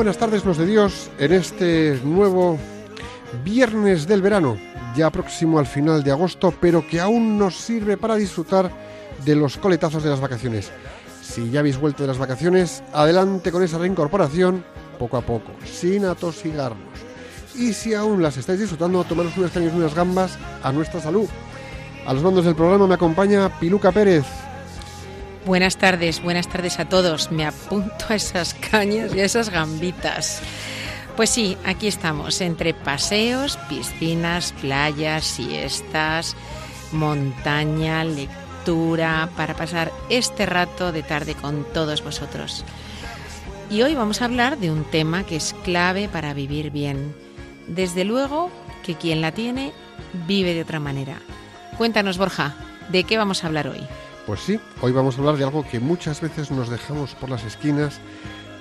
buenas tardes, los de Dios, en este nuevo viernes del verano, ya próximo al final de agosto, pero que aún nos sirve para disfrutar de los coletazos de las vacaciones. Si ya habéis vuelto de las vacaciones, adelante con esa reincorporación, poco a poco, sin atosigarnos. Y si aún las estáis disfrutando, tomaros unas cañas y unas gambas a nuestra salud. A los mandos del programa me acompaña Piluca Pérez. Buenas tardes, buenas tardes a todos. Me apunto a esas cañas y a esas gambitas. Pues sí, aquí estamos, entre paseos, piscinas, playas, siestas, montaña, lectura, para pasar este rato de tarde con todos vosotros. Y hoy vamos a hablar de un tema que es clave para vivir bien. Desde luego que quien la tiene vive de otra manera. Cuéntanos, Borja, ¿de qué vamos a hablar hoy? Pues sí, hoy vamos a hablar de algo que muchas veces nos dejamos por las esquinas,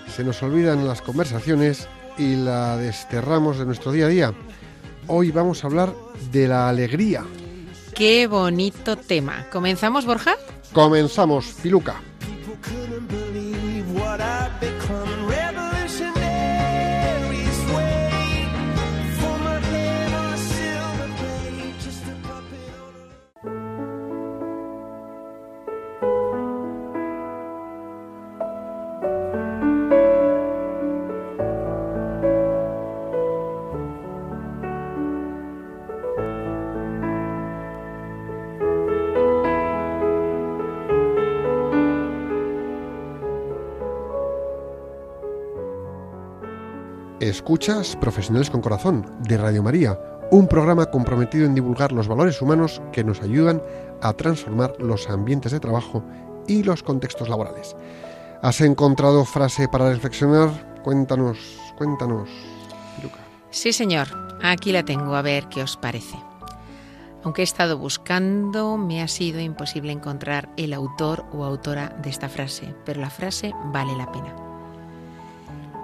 se nos olvidan las conversaciones y la desterramos de nuestro día a día. Hoy vamos a hablar de la alegría. Qué bonito tema. ¿Comenzamos, Borja? Comenzamos, Piluca. Escuchas Profesionales con Corazón de Radio María, un programa comprometido en divulgar los valores humanos que nos ayudan a transformar los ambientes de trabajo y los contextos laborales. ¿Has encontrado frase para reflexionar? Cuéntanos, cuéntanos, Piluca. Sí, señor. Aquí la tengo, a ver qué os parece. Aunque he estado buscando, me ha sido imposible encontrar el autor o autora de esta frase, pero la frase vale la pena.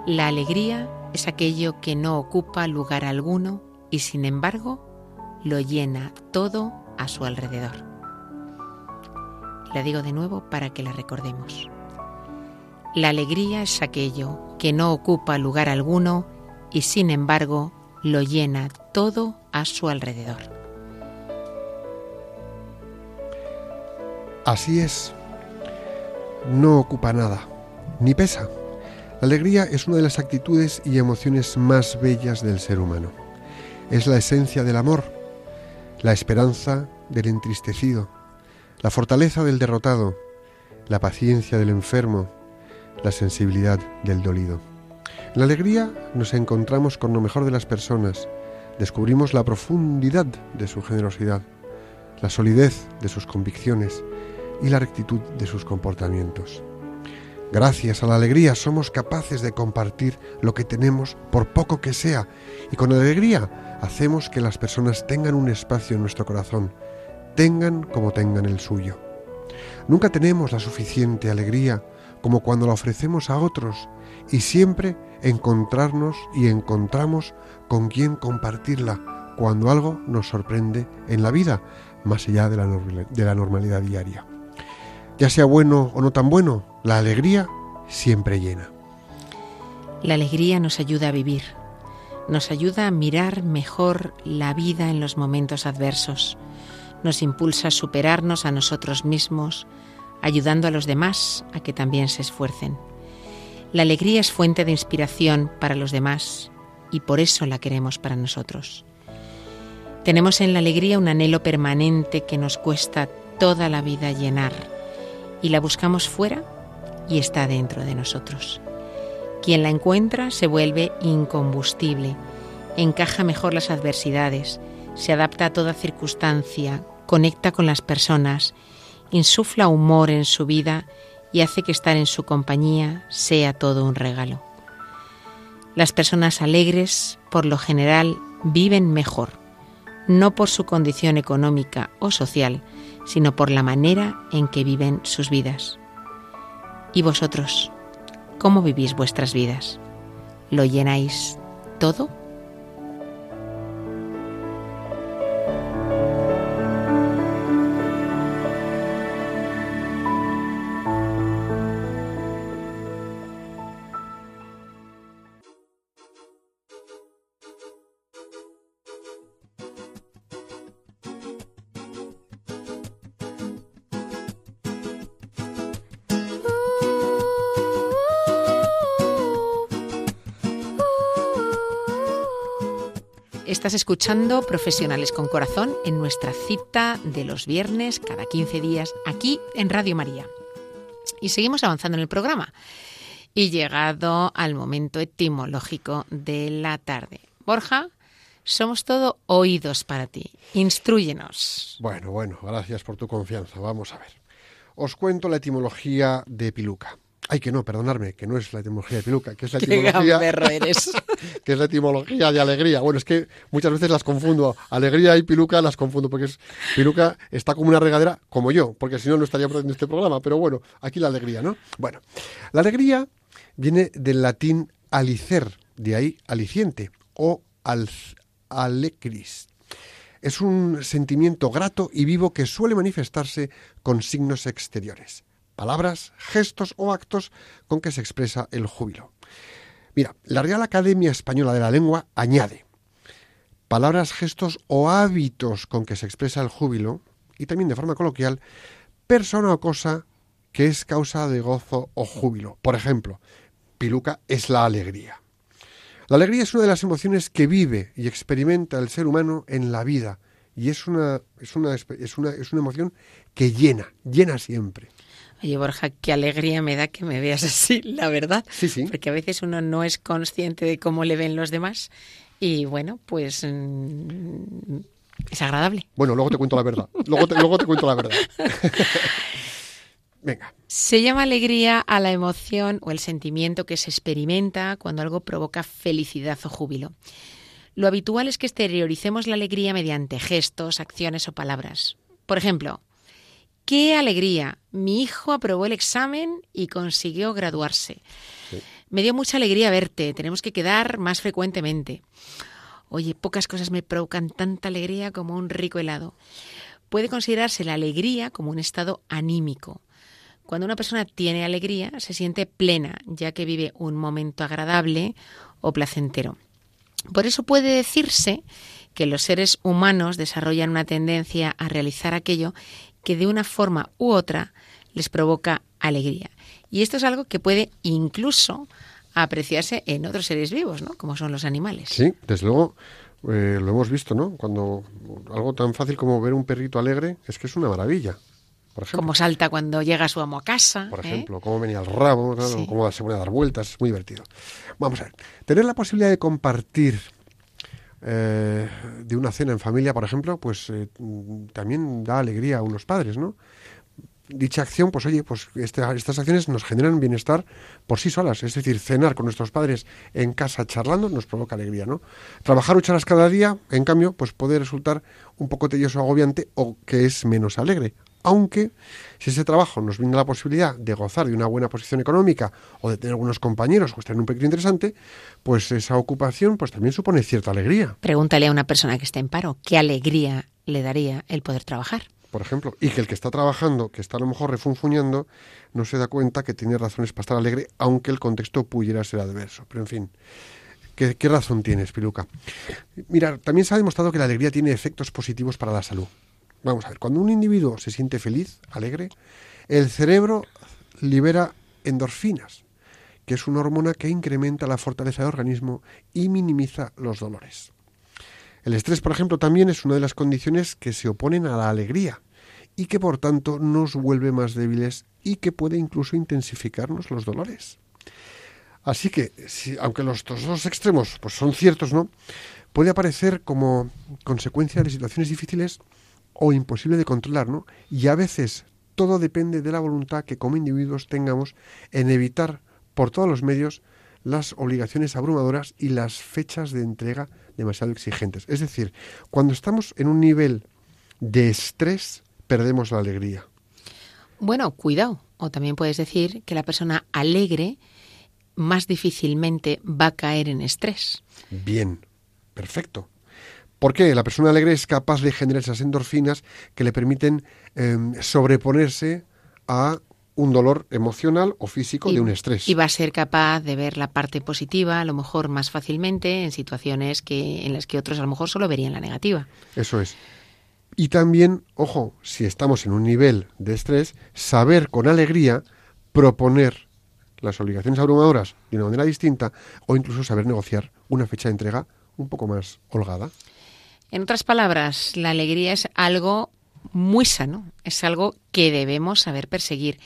La alegría es aquello que no ocupa lugar alguno y sin embargo lo llena todo a su alrededor. La digo de nuevo para que la recordemos. La alegría es aquello que no ocupa lugar alguno y sin embargo lo llena todo a su alrededor. Así es. No ocupa nada, ni pesa. La alegría es una de las actitudes y emociones más bellas del ser humano. Es la esencia del amor, la esperanza del entristecido, la fortaleza del derrotado, la paciencia del enfermo, la sensibilidad del dolido. En la alegría nos encontramos con lo mejor de las personas, descubrimos la profundidad de su generosidad, la solidez de sus convicciones y la rectitud de sus comportamientos. Gracias a la alegría somos capaces de compartir lo que tenemos por poco que sea y con alegría hacemos que las personas tengan un espacio en nuestro corazón, tengan como tengan el suyo. Nunca tenemos la suficiente alegría como cuando la ofrecemos a otros y siempre encontrarnos y encontramos con quien compartirla cuando algo nos sorprende en la vida, más allá de la, de la normalidad diaria. Ya sea bueno o no tan bueno, la alegría siempre llena. La alegría nos ayuda a vivir, nos ayuda a mirar mejor la vida en los momentos adversos, nos impulsa a superarnos a nosotros mismos, ayudando a los demás a que también se esfuercen. La alegría es fuente de inspiración para los demás y por eso la queremos para nosotros. Tenemos en la alegría un anhelo permanente que nos cuesta toda la vida llenar y la buscamos fuera y está dentro de nosotros. Quien la encuentra se vuelve incombustible, encaja mejor las adversidades, se adapta a toda circunstancia, conecta con las personas, insufla humor en su vida y hace que estar en su compañía sea todo un regalo. Las personas alegres, por lo general, viven mejor, no por su condición económica o social, sino por la manera en que viven sus vidas. ¿Y vosotros? ¿Cómo vivís vuestras vidas? ¿Lo llenáis todo? Estás escuchando Profesionales con Corazón en nuestra cita de los viernes cada 15 días aquí en Radio María. Y seguimos avanzando en el programa. Y llegado al momento etimológico de la tarde. Borja, somos todo oídos para ti. Instruyenos. Bueno, bueno, gracias por tu confianza. Vamos a ver. Os cuento la etimología de piluca. Ay, que no, perdonadme, que no es la etimología de piluca, que es la etimología, eres. que es la etimología de alegría. Bueno, es que muchas veces las confundo. Alegría y piluca las confundo porque es, piluca está como una regadera como yo, porque si no, no estaría en este programa. Pero bueno, aquí la alegría, ¿no? Bueno, la alegría viene del latín alicer, de ahí aliciente, o al, alecris. Es un sentimiento grato y vivo que suele manifestarse con signos exteriores, palabras, gestos o actos con que se expresa el júbilo. Mira, la Real Academia Española de la Lengua añade palabras, gestos o hábitos con que se expresa el júbilo, y también de forma coloquial, persona o cosa que es causa de gozo o júbilo. Por ejemplo, piluca es la alegría. La alegría es una de las emociones que vive y experimenta el ser humano en la vida y es una, es una, es una, es una emoción que llena, llena siempre. Oye, Borja, qué alegría me da que me veas así, la verdad. Sí, sí. Porque a veces uno no es consciente de cómo le ven los demás y bueno, pues mm, es agradable. Bueno, luego te cuento la verdad. Luego te, luego te cuento la verdad. Venga. Se llama alegría a la emoción o el sentimiento que se experimenta cuando algo provoca felicidad o júbilo. Lo habitual es que exterioricemos la alegría mediante gestos, acciones o palabras. Por ejemplo, ¡qué alegría! Mi hijo aprobó el examen y consiguió graduarse. Me dio mucha alegría verte, tenemos que quedar más frecuentemente. Oye, pocas cosas me provocan tanta alegría como un rico helado. Puede considerarse la alegría como un estado anímico. Cuando una persona tiene alegría, se siente plena, ya que vive un momento agradable o placentero. Por eso puede decirse que los seres humanos desarrollan una tendencia a realizar aquello que de una forma u otra les provoca alegría. Y esto es algo que puede incluso apreciarse en otros seres vivos, ¿no? Como son los animales. Sí, desde luego eh, lo hemos visto, ¿no? Cuando algo tan fácil como ver un perrito alegre es que es una maravilla. por ejemplo. Como salta cuando llega su amo a casa. Por ¿eh? ejemplo, cómo venía el rabo, Sí. cómo se pone a dar vueltas, es muy divertido. Vamos a ver, tener la posibilidad de compartir eh, de una cena en familia, por ejemplo, pues eh, también da alegría a unos padres, ¿no? Dicha acción, pues oye, pues este- estas acciones nos generan bienestar por sí solas. Es decir, cenar con nuestros padres en casa charlando nos provoca alegría, ¿no? Trabajar ocho horas cada día, en cambio, pues puede resultar un poco tedioso agobiante o que es menos alegre. Aunque si ese trabajo nos brinda la posibilidad de gozar de una buena posición económica o de tener algunos compañeros o estar en un pequeño interesante, pues esa ocupación pues también supone cierta alegría. Pregúntale a una persona que esté en paro qué alegría le daría el poder trabajar. por ejemplo, y que el que está trabajando, que está a lo mejor refunfuñando, no se da cuenta que tiene razones para estar alegre, aunque el contexto pudiera ser adverso. Pero en fin, ¿qué, qué razón tienes, Piluca? Mira, también se ha demostrado que la alegría tiene efectos positivos para la salud. Vamos a ver, cuando un individuo se siente feliz, alegre, el cerebro libera endorfinas, que es una hormona que incrementa la fortaleza del organismo y minimiza los dolores. El estrés, por ejemplo, también es una de las condiciones que se oponen a la alegría y que por tanto nos vuelve más débiles y que puede incluso intensificarnos los dolores. Así que, aunque los dos extremos pues, son ciertos, ¿no? Puede aparecer como consecuencia de situaciones difíciles o imposible de controlar, ¿no? Y a veces todo depende de la voluntad que como individuos tengamos en evitar por todos los medios las obligaciones abrumadoras y las fechas de entrega demasiado exigentes. Es decir, cuando estamos en un nivel de estrés, perdemos la alegría. Bueno, cuidado. O también puedes decir que la persona alegre más difícilmente va a caer en estrés. Bien, perfecto. ¿Por qué? La persona alegre es capaz de generar esas endorfinas que le permiten eh, sobreponerse a un dolor emocional o físico de un estrés. Y va a ser capaz de ver la parte positiva, a lo mejor más fácilmente, en situaciones que, en las que otros a lo mejor solo verían la negativa. Eso es. Y también, ojo, si estamos en un nivel de estrés, saber con alegría proponer las obligaciones abrumadoras de una manera distinta o incluso saber negociar una fecha de entrega un poco más holgada. En otras palabras, la alegría es algo muy sano, es algo que debemos saber perseguir,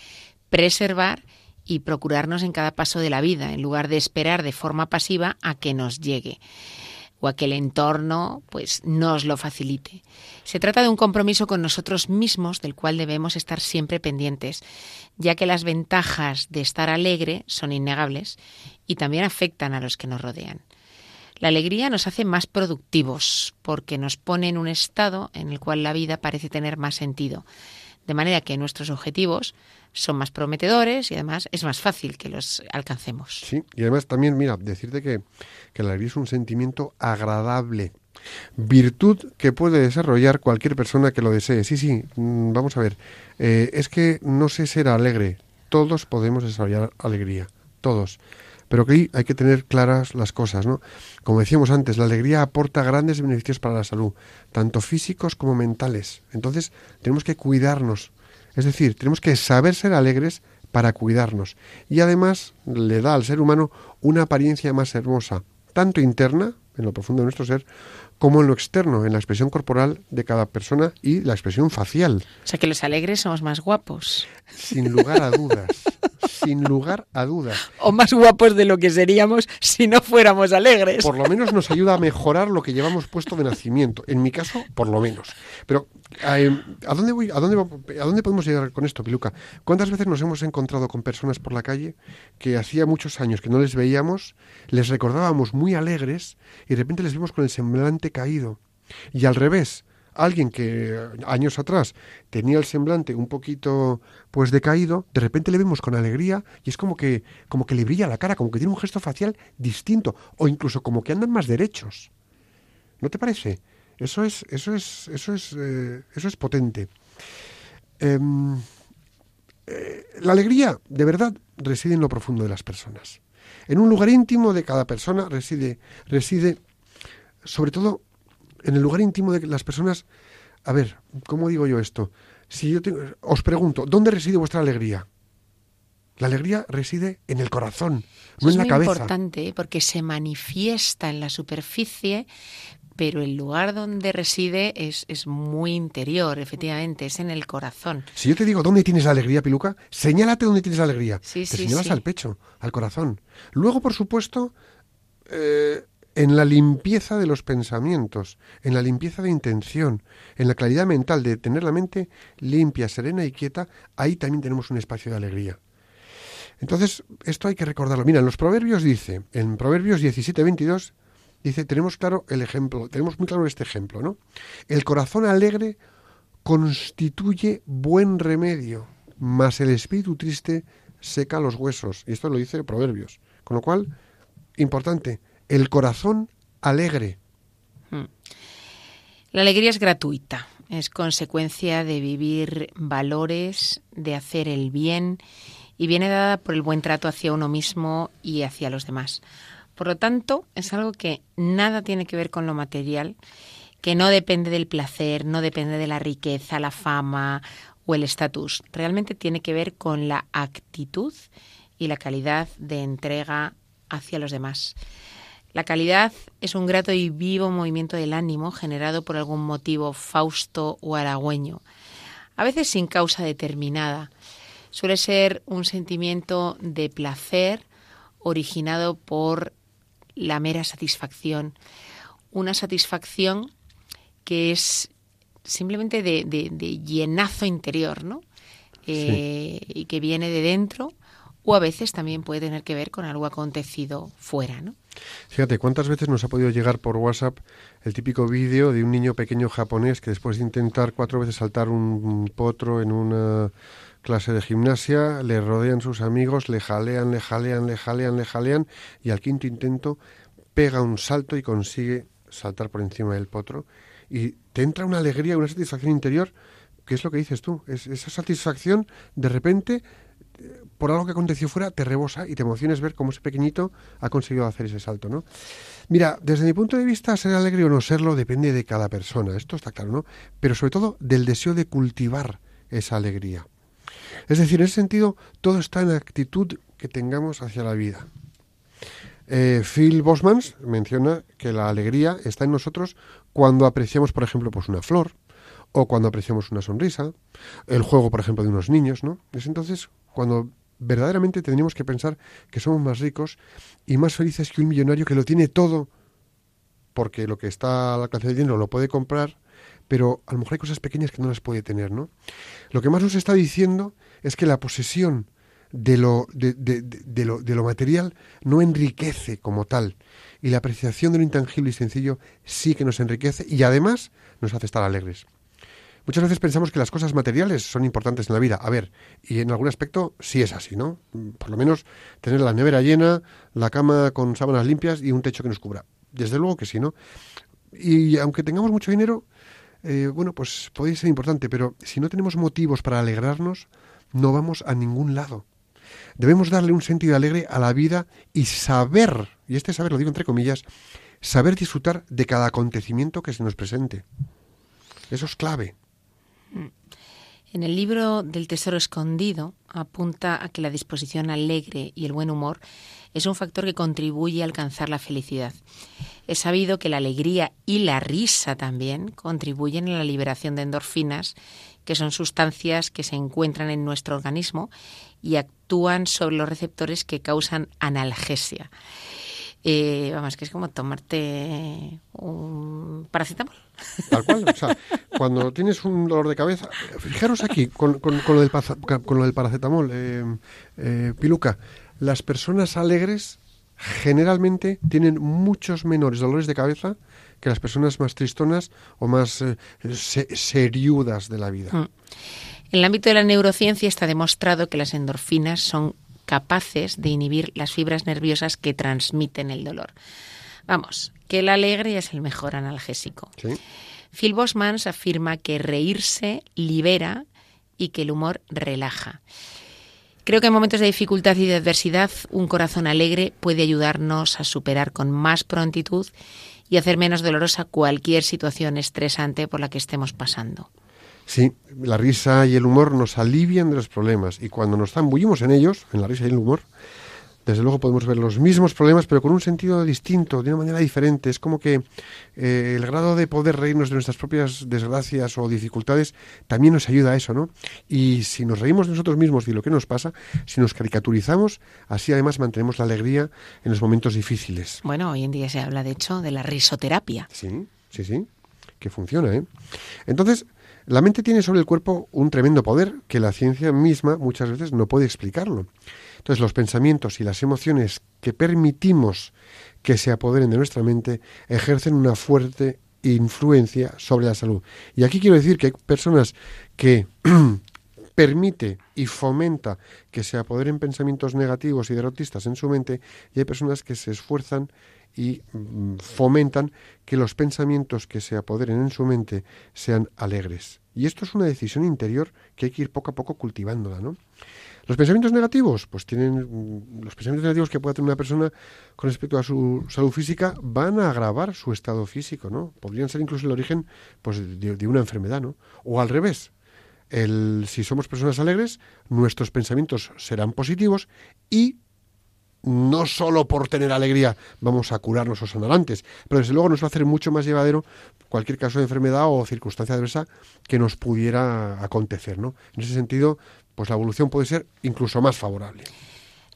preservar y procurarnos en cada paso de la vida, en lugar de esperar de forma pasiva a que nos llegue o a que el entorno pues nos lo facilite. Se trata de un compromiso con nosotros mismos del cual debemos estar siempre pendientes, ya que las ventajas de estar alegre son innegables y también afectan a los que nos rodean. La alegría nos hace más productivos porque nos pone en un estado en el cual la vida parece tener más sentido, de manera que nuestros objetivos son más prometedores y además es más fácil que los alcancemos. Sí, y además también, mira, decirte que, que la alegría es un sentimiento agradable, virtud que puede desarrollar cualquier persona que lo desee. Sí, sí, mm, vamos a ver, eh, es que no sé ser alegre, todos podemos desarrollar alegría, todos. Pero que ahí hay que tener claras las cosas, ¿no? Como decíamos antes, la alegría aporta grandes beneficios para la salud, tanto físicos como mentales. Entonces, tenemos que cuidarnos. Es decir, tenemos que saber ser alegres para cuidarnos. Y además le da al ser humano una apariencia más hermosa, tanto interna, en lo profundo de nuestro ser, como en lo externo, en la expresión corporal de cada persona y la expresión facial. O sea que los alegres somos más guapos. Sin lugar a dudas. sin lugar a dudas. O más guapos de lo que seríamos si no fuéramos alegres. Por lo menos nos ayuda a mejorar lo que llevamos puesto de nacimiento. En mi caso, por lo menos. Pero, eh, ¿a dónde voy? ¿A dónde, ¿A dónde podemos llegar con esto, Piluca? ¿Cuántas veces nos hemos encontrado con personas por la calle que hacía muchos años que no les veíamos, les recordábamos muy alegres y de repente les vimos con el semblante caído? Y al revés, alguien que años atrás tenía el semblante un poquito pues decaído, de repente le vemos con alegría y es como que como que le brilla la cara, como que tiene un gesto facial distinto o incluso como que andan más derechos. ¿No te parece? Eso es eso es eso es eh, eso es potente. Em, eh, la alegría de verdad reside en lo profundo de las personas. En un lugar íntimo de cada persona reside reside sobre todo en el lugar íntimo de las personas, a ver, ¿cómo digo yo esto? Si yo tengo- os pregunto, ¿dónde reside vuestra alegría? La alegría reside en el corazón, no es en la muy cabeza. importante ¿eh? porque se manifiesta en la superficie, pero el lugar donde reside es, es muy interior, efectivamente, es en el corazón. Si yo te digo dónde tienes la alegría, Piluca, señálate dónde tienes la alegría. Sí, te sí, señalas sí. al pecho, al corazón. Luego, por supuesto, eh, en la limpieza de los pensamientos, en la limpieza de intención, en la claridad mental de tener la mente limpia, serena y quieta, ahí también tenemos un espacio de alegría. Entonces, esto hay que recordarlo. Mira, en los Proverbios dice, en Proverbios 17, 22, dice, tenemos claro el ejemplo, tenemos muy claro este ejemplo, ¿no? El corazón alegre constituye buen remedio, mas el espíritu triste seca los huesos. Y esto lo dice Proverbios. Con lo cual, importante, el corazón alegre. La alegría es gratuita, es consecuencia de vivir valores, de hacer el bien y viene dada por el buen trato hacia uno mismo y hacia los demás. Por lo tanto, es algo que nada tiene que ver con lo material, que no depende del placer, no depende de la riqueza, la fama o el estatus. Realmente tiene que ver con la actitud y la calidad de entrega hacia los demás. La calidad es un grato y vivo movimiento del ánimo generado por algún motivo fausto o halagüeño, a veces sin causa determinada. Suele ser un sentimiento de placer originado por la mera satisfacción, una satisfacción que es simplemente de, de- de llenazo interior, ¿no? Eh, Y que viene de dentro o a veces también puede tener que ver con algo acontecido fuera, ¿no? Fíjate, ¿cuántas veces nos ha podido llegar por WhatsApp el típico vídeo de un niño pequeño japonés que después de intentar cuatro veces saltar un potro en una clase de gimnasia, le rodean sus amigos, le jalean, le jalean, le jalean, le jalean y al quinto intento pega un salto y consigue saltar por encima del potro y te entra una alegría, una satisfacción interior, que es lo que dices tú, es esa satisfacción de repente por algo que aconteció fuera te rebosa y te emociones ver cómo ese pequeñito ha conseguido hacer ese salto, ¿no? Mira, desde mi punto de vista, ser alegre o no serlo depende de cada persona, esto está claro, ¿no? Pero sobre todo del deseo de cultivar esa alegría. Es decir, en ese sentido, todo está en la actitud que tengamos hacia la vida. Eh, Phil Bosmans menciona que la alegría está en nosotros cuando apreciamos, por ejemplo, pues una flor, o cuando apreciamos una sonrisa, el juego, por ejemplo, de unos niños, ¿no? Es entonces cuando verdaderamente tendríamos que pensar que somos más ricos y más felices que un millonario que lo tiene todo, porque lo que está al alcance del dinero lo puede comprar, pero a lo mejor hay cosas pequeñas que no las puede tener, ¿no? Lo que más nos está diciendo es que la posesión de lo, de, de- de- de lo, de lo material no enriquece como tal, y la apreciación de lo intangible y sencillo sí que nos enriquece y además nos hace estar alegres. Muchas veces pensamos que las cosas materiales son importantes en la vida. A ver, y en algún aspecto sí es así, ¿no? Mm, Por lo menos tener la nevera llena, la cama con sábanas limpias y un techo que nos cubra. Desde luego que sí, ¿no? Y aunque tengamos mucho dinero, eh, bueno, pues puede ser importante, pero si no tenemos motivos para alegrarnos, no vamos a ningún lado. Debemos darle un sentido alegre a la vida y saber, y este saber lo digo entre comillas, saber disfrutar de cada acontecimiento que se nos presente. Eso es clave. En el libro del Tesoro Escondido apunta a que la disposición alegre y el buen humor es un factor que contribuye a alcanzar la felicidad. Es sabido que la alegría y la risa también contribuyen a la liberación de endorfinas, que son sustancias que se encuentran en nuestro organismo y actúan sobre los receptores que causan analgesia. Eh, vamos, que es como tomarte un paracetamol. Tal cual. O sea, cuando tienes un dolor de cabeza, fijaros aquí, con, con- con lo, del con lo del paracetamol, eh, eh, Piluca, las personas alegres generalmente tienen muchos menores dolores de cabeza que las personas más tristonas o más eh, se- seriudas de la vida. Mm. En el ámbito de la neurociencia está demostrado que las endorfinas son capaces de inhibir las fibras nerviosas que transmiten el dolor. Vamos, que la alegre es el mejor analgésico. ¿sí? Phil Bosmans afirma que reírse libera y que el humor relaja. Creo que en momentos de dificultad y de adversidad un corazón alegre puede ayudarnos a superar con más prontitud y hacer menos dolorosa cualquier situación estresante por la que estemos pasando. Sí, la risa y el humor nos alivian de los problemas y cuando nos zambullimos en ellos, en la risa y el humor, de desde luego podemos ver los mismos problemas, pero con un sentido distinto, de una manera diferente. Es como que eh, el grado de poder reírnos de nuestras propias desgracias o dificultades también nos ayuda a eso, ¿no? Y si nos reímos de nosotros mismos y lo que nos pasa, si nos caricaturizamos, así además mantenemos la alegría en los momentos difíciles. Bueno, hoy en día se habla, de hecho, de la risoterapia. Sí, sí, sí, que funciona, ¿eh? Entonces, la mente tiene sobre el cuerpo un tremendo poder que la ciencia misma muchas veces no puede explicarlo. Entonces, los pensamientos y las emociones que permitimos que se apoderen de nuestra mente ejercen una fuerte influencia sobre la salud. Y aquí quiero decir que hay personas que permite y fomenta que se apoderen pensamientos negativos y derrotistas en su mente y hay personas que se esfuerzan y mm, fomentan que los pensamientos que se apoderen en su mente sean alegres. Y esto es una decisión interior que hay que ir poco a poco cultivándola, ¿no? Los pensamientos negativos, pues tienen mm, los pensamientos negativos que pueda tener una persona con respecto a su salud física van a agravar su estado físico, ¿no? Podrían ser incluso el origen pues, de, de una enfermedad, ¿no? O al revés, el, si somos personas alegres, nuestros pensamientos serán positivos y no solo por tener alegría vamos a curarnos o sanar antes, pero desde luego nos va a hacer mucho más llevadero cualquier caso de enfermedad o circunstancia adversa que nos pudiera acontecer, ¿no? En ese sentido, pues la evolución puede ser incluso más favorable.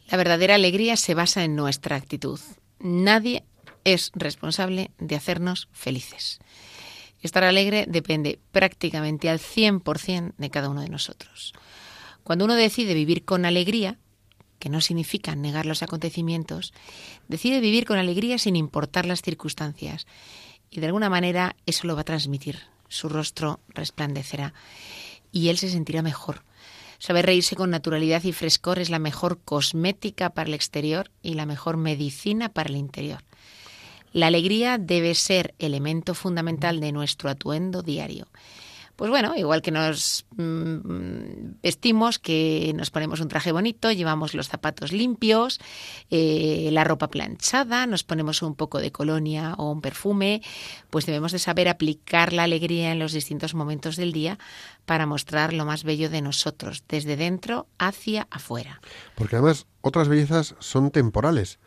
La verdadera alegría se basa en nuestra actitud. Nadie es responsable de hacernos felices. Estar alegre depende prácticamente al 100% de cada uno de nosotros. Cuando uno decide vivir con alegría, que no significa negar los acontecimientos, decide vivir con alegría sin importar las circunstancias. Y de alguna manera eso lo va a transmitir. Su rostro resplandecerá y él se sentirá mejor. Saber reírse con naturalidad y frescor es la mejor cosmética para el exterior y la mejor medicina para el interior. La alegría debe ser elemento fundamental de nuestro atuendo diario. Pues bueno, igual que nos mm, vestimos, que nos ponemos un traje bonito, llevamos los zapatos limpios, eh, la ropa planchada, nos ponemos un poco de colonia o un perfume, pues debemos de saber aplicar la alegría en los distintos momentos del día para mostrar lo más bello de nosotros, desde dentro hacia afuera. Porque además otras bellezas son temporales,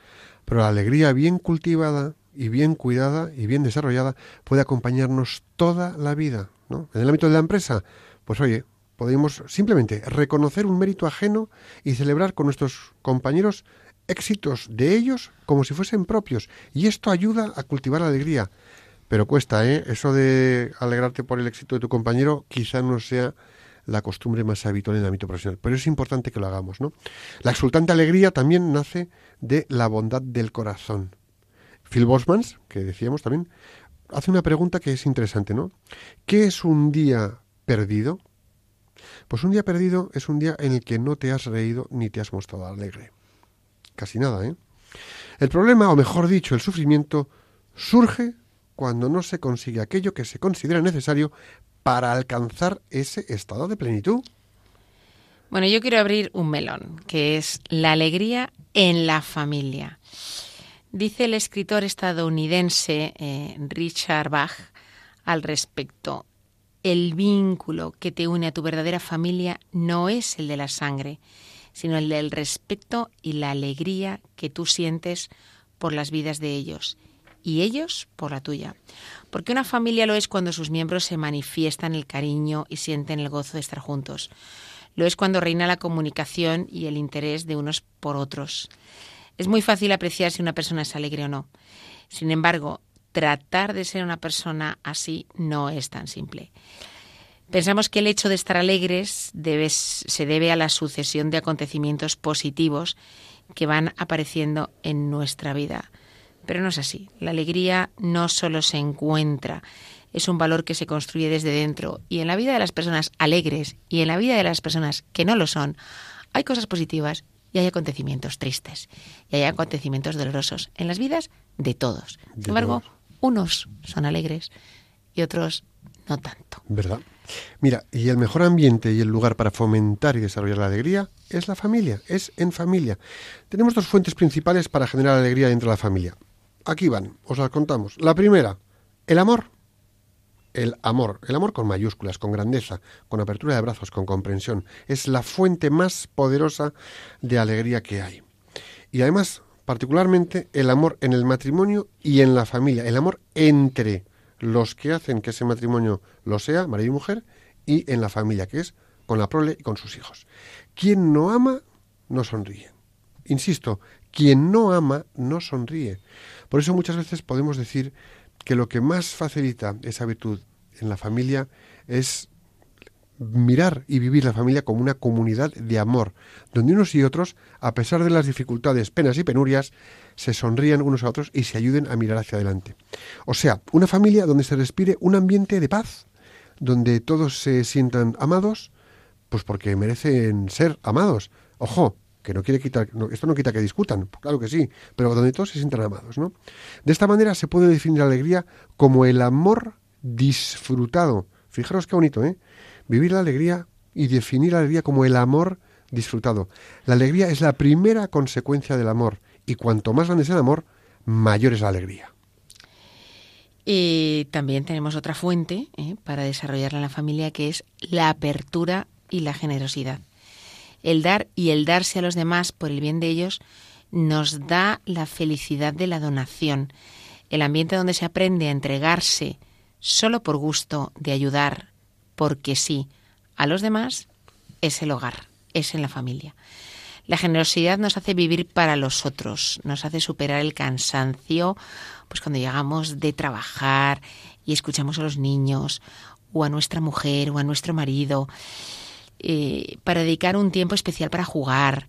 pero la alegría bien cultivada y bien cuidada y bien desarrollada puede acompañarnos toda la vida. En el ámbito de la empresa, pues oye, podemos simplemente reconocer un mérito ajeno y celebrar con nuestros compañeros éxitos de ellos como si fuesen propios. Y esto ayuda a cultivar la alegría. Pero cuesta, ¿eh? Eso de alegrarte por el éxito de tu compañero quizá no sea la costumbre más habitual en el ámbito profesional. Pero es importante que lo hagamos, ¿no? La exultante alegría también nace de la bondad del corazón. Phil Bosmans, que decíamos también, hace una pregunta que es interesante, ¿no? ¿Qué es un día perdido? Pues un día perdido es un día en el que no te has reído ni te has mostrado alegre. Casi nada, ¿eh? El problema, o mejor dicho, el sufrimiento, surge cuando no se consigue aquello que se considera necesario para alcanzar ese estado de plenitud. Bueno, yo quiero abrir un melón, que es la alegría en la familia. Dice el escritor estadounidense eh, Richard Bach al respecto, el vínculo que te une a tu verdadera familia no es el de la sangre, sino el del respeto y la alegría que tú sientes por las vidas de ellos y ellos por la tuya. Porque una familia lo es cuando sus miembros se manifiestan el cariño y sienten el gozo de estar juntos. Lo es cuando reina la comunicación y el interés de unos por otros. Es muy fácil apreciar si una persona es alegre o no. Sin embargo, tratar de ser una persona así no es tan simple. Pensamos que el hecho de estar alegres se debe a la sucesión de acontecimientos positivos que van apareciendo en nuestra vida. Pero no es así. La alegría no solo se encuentra, es un valor que se construye desde dentro. Y en la vida de las personas alegres y en la vida de las personas que no lo son, hay cosas positivas y hay acontecimientos tristes y hay acontecimientos dolorosos en las vidas de todos. De Sin embargo, todos. unos son alegres y otros no tanto. ¿Verdad? Mira, y el mejor ambiente y el lugar para fomentar y desarrollar la alegría es la familia, es en familia. Tenemos dos fuentes principales para generar alegría dentro de la familia. Aquí van, os las contamos. La primera, el amor. El amor, el amor con mayúsculas, con grandeza, con apertura de brazos, con comprensión, es la fuente más poderosa de alegría que hay. Y además, particularmente, el amor en el matrimonio y en la familia. El amor entre los que hacen que ese matrimonio lo sea, marido y mujer, y en la familia, que es con la prole y con sus hijos. Quien no ama, no sonríe. Insisto, quien no ama, no sonríe. Por eso muchas veces podemos decir que lo que más facilita esa virtud en la familia es mirar y vivir la familia como una comunidad de amor, donde unos y otros, a pesar de las dificultades, penas y penurias, se sonrían unos a otros y se ayuden a mirar hacia adelante. O sea, una familia donde se respire un ambiente de paz, donde todos se sientan amados, pues porque merecen ser amados. Ojo, que no quiere quitar, esto no quita que discutan, claro que sí, pero donde todos se sientan amados, ¿no? De esta manera se puede definir la alegría como el amor disfrutado. Fijaros qué bonito, ¿eh? Vivir la alegría y definir la alegría como el amor disfrutado. La alegría es la primera consecuencia del amor y cuanto más grande es el amor, mayor es la alegría. Y también tenemos otra fuente ¿eh? para desarrollarla en la familia que es la apertura y la generosidad. El dar y el darse a los demás por el bien de ellos nos da la felicidad de la donación, el ambiente donde se aprende a entregarse solo por gusto de ayudar, porque sí, a los demás es el hogar, es en la familia. La generosidad nos hace vivir para los otros, nos hace superar el cansancio, pues cuando llegamos de trabajar y escuchamos a los niños o a nuestra mujer o a nuestro marido, eh, para dedicar un tiempo especial para jugar,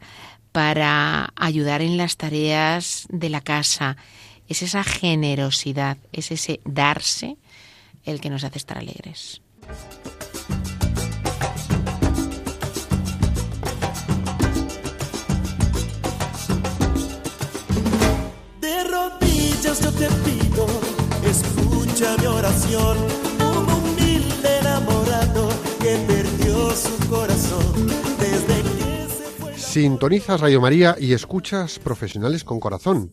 para ayudar en las tareas de la casa. Es esa generosidad, es ese darse el que nos hace estar alegres. De rodillas yo te pido, escucha mi oración. Un humilde enamorado que perdió su corazón desde que se fue. Sintonizas Radio María y escuchas Profesionales con Corazón.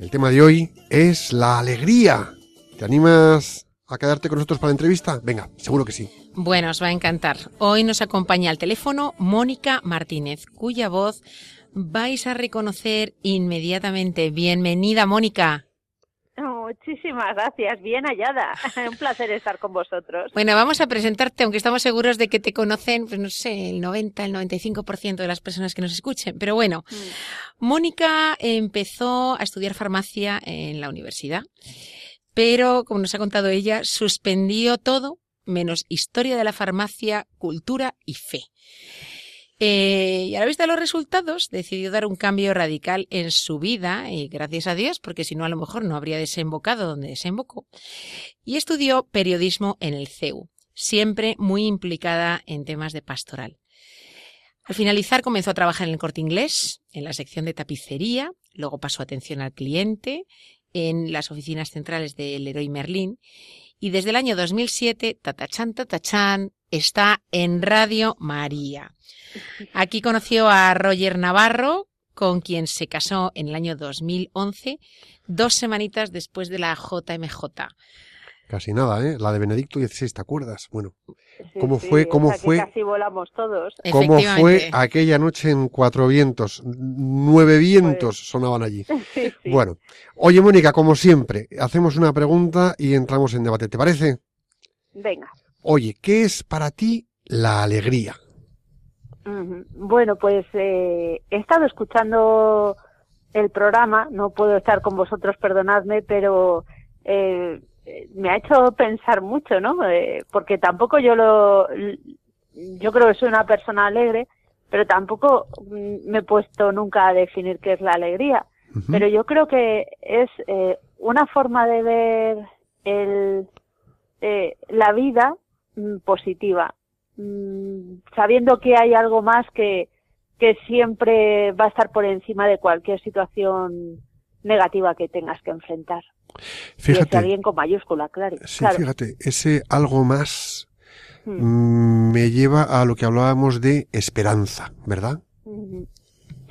El tema de hoy es la alegría. ¿Te animas a quedarte con nosotros para la entrevista? Venga, seguro que sí. Bueno, os va a encantar. Hoy nos acompaña al teléfono Mónica Martínez, cuya voz vais a reconocer inmediatamente. Bienvenida, Mónica. Muchísimas gracias, bien hallada. Un placer estar con vosotros. Bueno, vamos a presentarte, aunque estamos seguros de que te conocen, pues no sé, el 90, el 95% de las personas que nos escuchen. Pero bueno, Mónica empezó a estudiar farmacia en la universidad, pero como nos ha contado ella, suspendió todo menos historia de la farmacia, cultura y fe. Eh, y a la vista de los resultados, decidió dar un cambio radical en su vida, y gracias a Dios, porque si no, a lo mejor no habría desembocado donde desembocó. Y estudió periodismo en el CEU, siempre muy implicada en temas de pastoral. Al finalizar comenzó a trabajar en el corte inglés, en la sección de tapicería, luego pasó atención al cliente, en las oficinas centrales del Leroy Merlin, y desde el año 2007, tatachán, tatachán, está en Radio María. Aquí conoció a Roger Navarro, con quien se casó en el año 2011, dos semanitas después de la JMJ. Casi nada, ¿eh? La de Benedicto XVI, ¿te acuerdas? Bueno, ¿Cómo sí, fue- cómo fue? Casi volamos todos. ¿cómo fue aquella noche en Cuatro Vientos? Nueve vientos sonaban allí. Sí, sí. Bueno, oye Mónica, como siempre, hacemos una pregunta y entramos en debate, ¿te parece? Venga. Oye, ¿qué es para ti la alegría? Bueno, pues eh, he estado escuchando el programa, no puedo estar con vosotros, perdonadme, pero eh, me ha hecho pensar mucho, ¿no? Eh, porque tampoco yo lo, yo creo que soy una persona alegre, pero tampoco mm, me he puesto nunca a definir qué es la alegría. Pero yo creo que es eh, una forma de ver el, eh, la vida positiva, Mm, sabiendo que hay algo más que, que siempre va a estar por encima de cualquier situación negativa que tengas que enfrentar. Y Fíjate, alguien con mayúscula, claro. sí, claro. fíjate, ese algo más Mm. mm, me lleva a lo que hablábamos de esperanza, ¿verdad?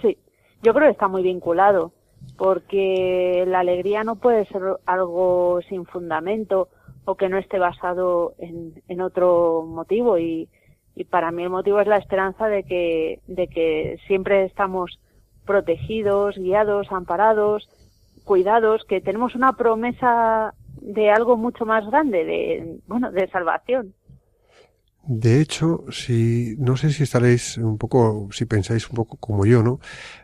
Sí, yo creo que está muy vinculado, porque la alegría no puede ser algo sin fundamento o que no esté basado en, otro motivo y, para mí el motivo es la esperanza de que, de que siempre estamos protegidos, guiados, amparados, cuidados, que tenemos una promesa de algo mucho más grande, de, bueno, de salvación. De hecho, si no sé si estaréis un poco, si pensáis un poco como yo, ¿no?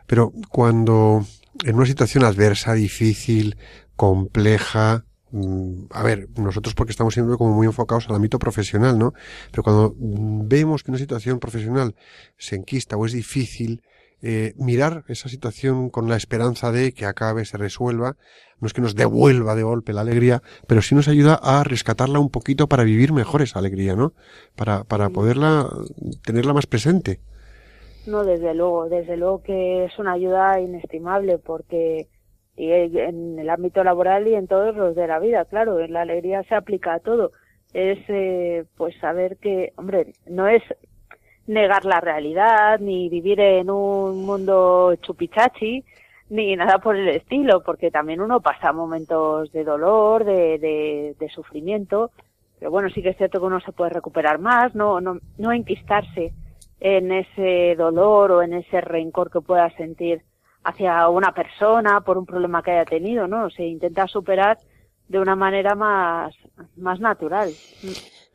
Pero cuando en una situación adversa, difícil, compleja, a ver, nosotros porque estamos siempre como muy enfocados al ámbito profesional, ¿no? Pero cuando mm, vemos que una situación profesional se enquista o es difícil, eh, mirar esa situación con la esperanza de que acabe, se resuelva, no es que nos devuelva de golpe la alegría, pero sí nos ayuda a rescatarla un poquito para vivir mejor esa alegría, ¿no? Para, para poderla, tenerla más presente. No, desde luego, desde luego que es una ayuda inestimable porque y en el ámbito laboral y en todos los de la vida, claro, en la alegría se aplica a todo. Es eh, pues saber que, hombre, no es negar la realidad ni vivir en un mundo chupichachi ni nada por el estilo, porque también uno pasa momentos de dolor, de, de, de sufrimiento, pero bueno, sí que es cierto que uno se puede recuperar más, no, no, no enquistarse en ese dolor o en ese rencor que pueda sentir hacia una persona por un problema que haya tenido, ¿no? Se intenta superar de una manera más, más natural.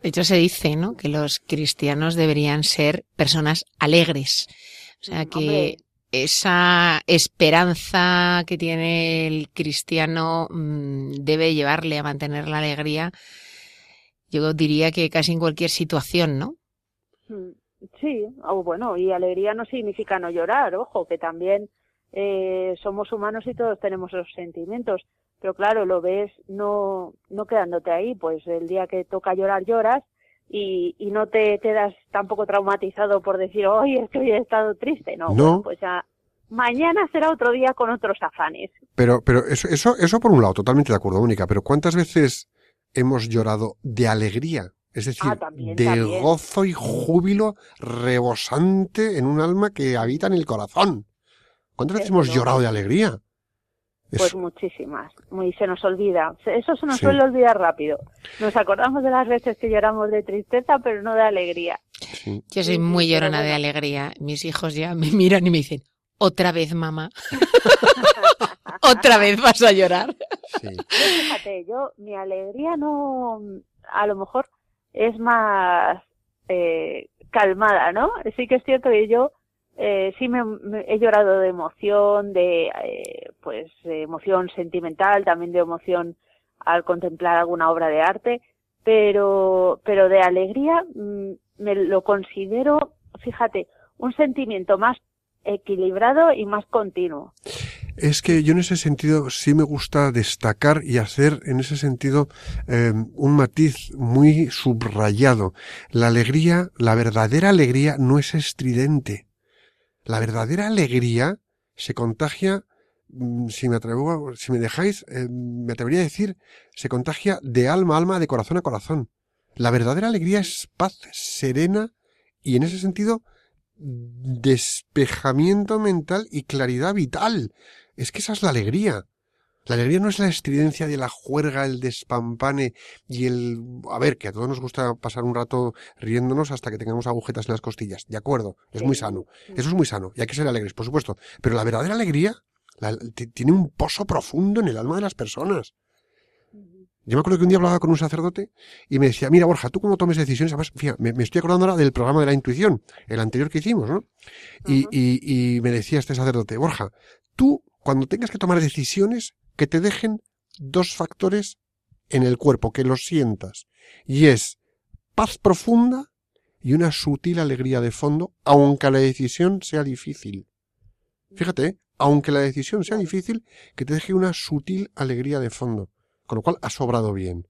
De hecho, se dice, ¿no? Que los cristianos deberían ser personas alegres. O sea, que Hombre. esa esperanza que tiene el cristiano mm, debe llevarle a mantener la alegría. Yo diría que casi en cualquier situación, ¿no? Mm, Sí, o bueno, y alegría no significa no llorar, ojo, que también eh, somos humanos y todos tenemos esos sentimientos, pero claro, lo ves no, no quedándote ahí, pues el día que toca llorar lloras y, y no te quedas tampoco traumatizado por decir, hoy es que hoy he estado triste, no, No. bueno, pues ya mañana será otro día con otros afanes. Pero, pero eso, eso, eso por un lado, totalmente de acuerdo, Mónica, pero ¿cuántas veces hemos llorado de alegría? Es decir, Ah, también, de también. gozo y júbilo rebosante en un alma que habita en el corazón. ¿Cuántas veces hemos llorado de alegría? Es- Pues muchísimas, muy se nos olvida. Eso se nos Sí. suele olvidar rápido. Nos acordamos de las veces que lloramos de tristeza, pero no de alegría. sí. Yo soy muy llorona de alegría. Mis hijos ya me miran y me dicen, otra vez, mamá. otra vez vas a llorar. sí. Yo, fíjate, yo, mi alegría no, a lo mejor es más eh, calmada, ¿no? Sí que es cierto que yo eh, sí me, he llorado de emoción, de eh, pues emoción sentimental, también de emoción al contemplar alguna obra de arte, pero pero de alegría mm, me lo considero, fíjate, un sentimiento más equilibrado y más continuo. Es que yo en ese sentido sí me gusta destacar y hacer en ese sentido eh, un matiz muy subrayado. La alegría, la verdadera alegría no es estridente. La verdadera alegría se contagia, mm, si me atrevo, si me dejáis, eh, me atrevería a decir, se contagia de alma a alma, de corazón a corazón. La verdadera alegría es paz serena y en ese sentido despejamiento mental y claridad vital. Es que esa es la alegría. La alegría no es la estridencia de la juerga, el despampane y el... A ver, que a todos nos gusta pasar un rato riéndonos hasta que tengamos agujetas en las costillas. De acuerdo, es muy sano. Eso es muy sano y hay que ser alegres, por supuesto. Pero la verdadera alegría la- tiene un pozo profundo en el alma de las personas. Yo me acuerdo que un día hablaba con un sacerdote y me decía, mira Borja, tú cómo tomes decisiones, además, fíjate, me, me estoy acordando ahora del programa de la intuición, el anterior que hicimos, ¿no? Y, y, y me decía este sacerdote, Borja, tú cuando tengas que tomar decisiones, que te dejen dos factores en el cuerpo, que los sientas. Y es paz profunda y una sutil alegría de fondo, aunque la decisión sea difícil. Fíjate, ¿eh? aunque la decisión sea difícil, que te deje una sutil alegría de fondo. Con lo cual ha sobrado bien.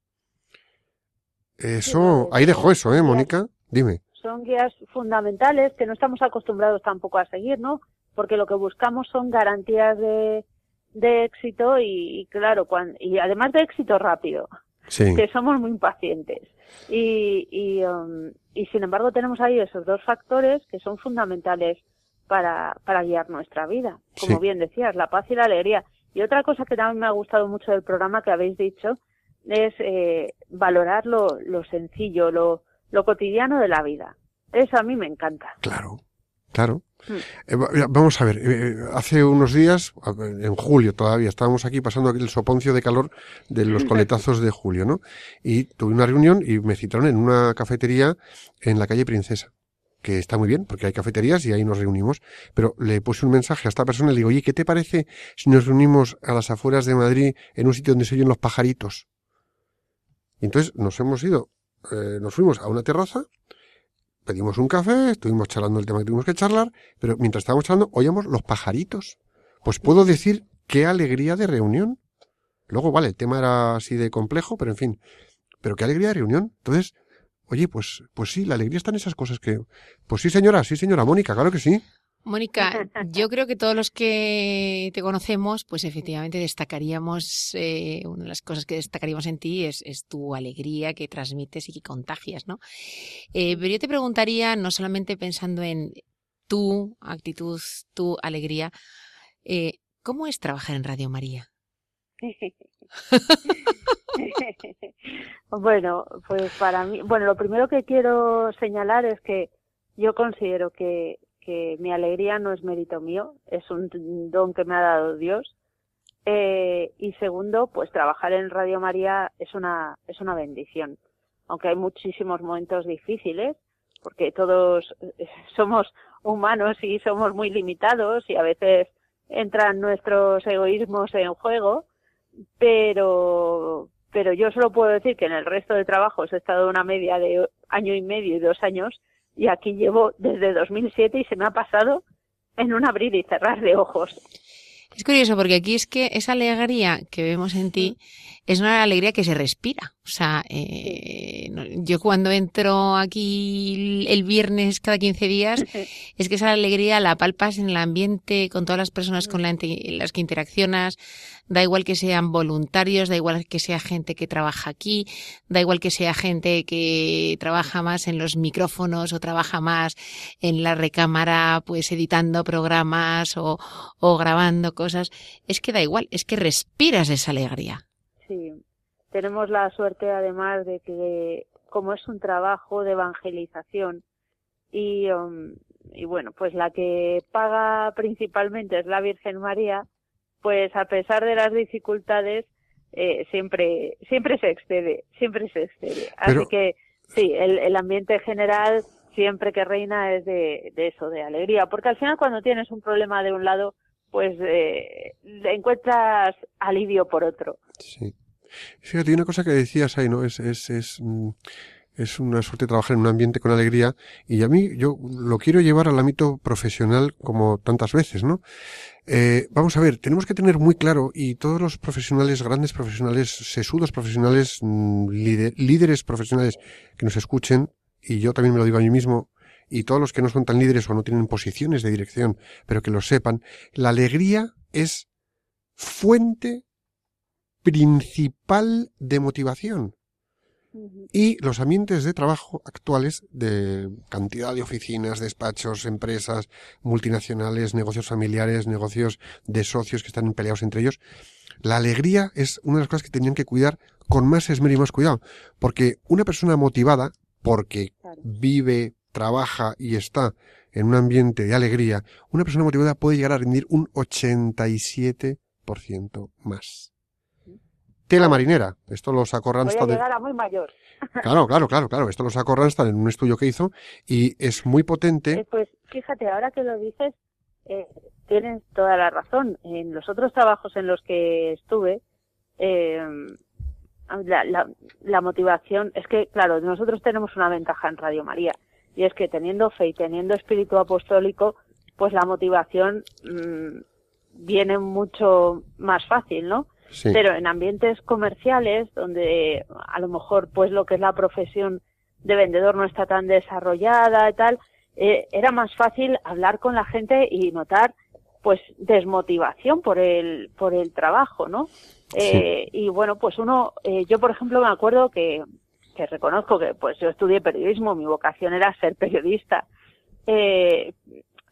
Eso, ahí dejo eso, ¿eh, Mónica? Dime. son guías fundamentales que no estamos acostumbrados tampoco a seguir, ¿no? Porque lo que buscamos son garantías de, de éxito y, y claro, y además de éxito rápido, Sí. que somos muy impacientes. Y, y, um, y sin embargo tenemos ahí esos dos factores que son fundamentales para, para guiar nuestra vida. Como Sí. bien decías, la paz y la alegría. Y otra cosa que también me ha gustado mucho del programa que habéis dicho es eh, valorar lo, lo sencillo, lo, lo cotidiano de la vida. Eso a mí me encanta. Claro, Claro. Mm. Eh, vamos a ver, eh, hace unos días, en julio todavía, estábamos aquí pasando aquí el soponcio de calor de los coletazos de julio, ¿no? Y tuve una reunión y me citaron en una cafetería en la calle Princesa, que está muy bien, porque hay cafeterías y ahí nos reunimos, pero le puse un mensaje a esta persona y le digo, oye, ¿qué te parece si nos reunimos a las afueras de Madrid en un sitio donde se oyen los pajaritos? Y entonces nos hemos ido, eh, nos fuimos a una terraza, pedimos un café, estuvimos charlando el tema que tuvimos que charlar, pero mientras estábamos charlando oíamos los pajaritos. Pues puedo decir qué alegría de reunión. Luego, vale, el tema era así de complejo, pero en fin, pero qué alegría de reunión. Entonces, oye, pues, pues sí, la alegría está en esas cosas que, pues sí señora, sí señora, Mónica, claro que sí. Mónica, yo creo que todos los que te conocemos, pues efectivamente destacaríamos, eh, una de las cosas que destacaríamos en ti es, es tu alegría que transmites y que contagias, ¿no? Eh, pero yo te preguntaría, no solamente pensando en tu actitud, tu alegría, eh, ¿cómo es trabajar en Radio María? bueno, pues para mí, bueno, lo primero que quiero señalar es que yo considero que, que mi alegría no es mérito mío, es un don que me ha dado Dios. Eh, y segundo, pues trabajar en Radio María es una, es una bendición. Aunque hay muchísimos momentos difíciles, porque todos eh, somos humanos y somos muy limitados y a veces entran nuestros egoísmos en juego, pero pero yo solo puedo decir que en el resto de trabajos he estado una media de año y medio y dos años y aquí llevo desde 2007 y se me ha pasado en un abrir y cerrar de ojos. Es curioso porque aquí es que esa alegría que vemos en ti es una alegría que se respira. O sea, eh, yo cuando entro aquí el viernes cada 15 días, es que esa alegría la palpas en el ambiente, con todas las personas con la inte- las que interaccionas, da igual que sean voluntarios, da igual que sea gente que trabaja aquí, da igual que sea gente que trabaja más en los micrófonos o trabaja más en la recámara, pues editando programas o, o grabando cosas, es que da igual, es que respiras esa alegría. Sí, tenemos la suerte además de que como es un trabajo de evangelización y, um, y bueno, pues la que paga principalmente es la Virgen María, pues a pesar de las dificultades eh, siempre siempre se excede, siempre se excede. Así que sí, el, el ambiente general siempre que reina es de, de eso, de alegría, porque al final cuando tienes un problema de un lado, pues eh, encuentras alivio por otro. Sí. Fíjate, una cosa que decías ahí, ¿no? Es, es, es, mm, es una suerte trabajar en un ambiente con alegría y a mí yo lo quiero llevar al ámbito profesional como tantas veces, ¿no? Eh, vamos a ver, tenemos que tener muy claro y todos los profesionales, grandes profesionales, sesudos profesionales, mm, líder- líderes profesionales que nos escuchen, y yo también me lo digo a mí mismo, y todos los que no son tan líderes o no tienen posiciones de dirección, pero que lo sepan, la alegría es fuente principal de motivación. Y los ambientes de trabajo actuales de cantidad de oficinas, despachos, empresas, multinacionales, negocios familiares, negocios de socios que están peleados entre ellos, la alegría es una de las cosas que tenían que cuidar con más esmero y más cuidado. Porque una persona motivada, porque vive, trabaja y está en un ambiente de alegría, una persona motivada puede llegar a rendir un 87% más. Tela marinera. Esto lo sacó Voy a Randstad. llegar a muy mayor. Claro, claro, claro, claro. Esto lo sacó Randstad en un estudio que hizo y es muy Eh, potente. pues fíjate, ahora que lo dices, eh, tienes toda la razón. En los otros trabajos en los que estuve, eh, la, la, la motivación es que, claro, nosotros tenemos una ventaja en Radio María y es que teniendo fe y teniendo espíritu apostólico, pues la motivación mm, viene mucho más fácil, ¿no? Sí. pero en ambientes comerciales donde a lo mejor pues lo que es la profesión de vendedor no está tan desarrollada y tal eh, era más fácil hablar con la gente y notar pues desmotivación por el por el trabajo no Eh, y bueno pues uno eh, yo por ejemplo me acuerdo que que reconozco que pues yo estudié periodismo mi vocación era ser periodista. Eh,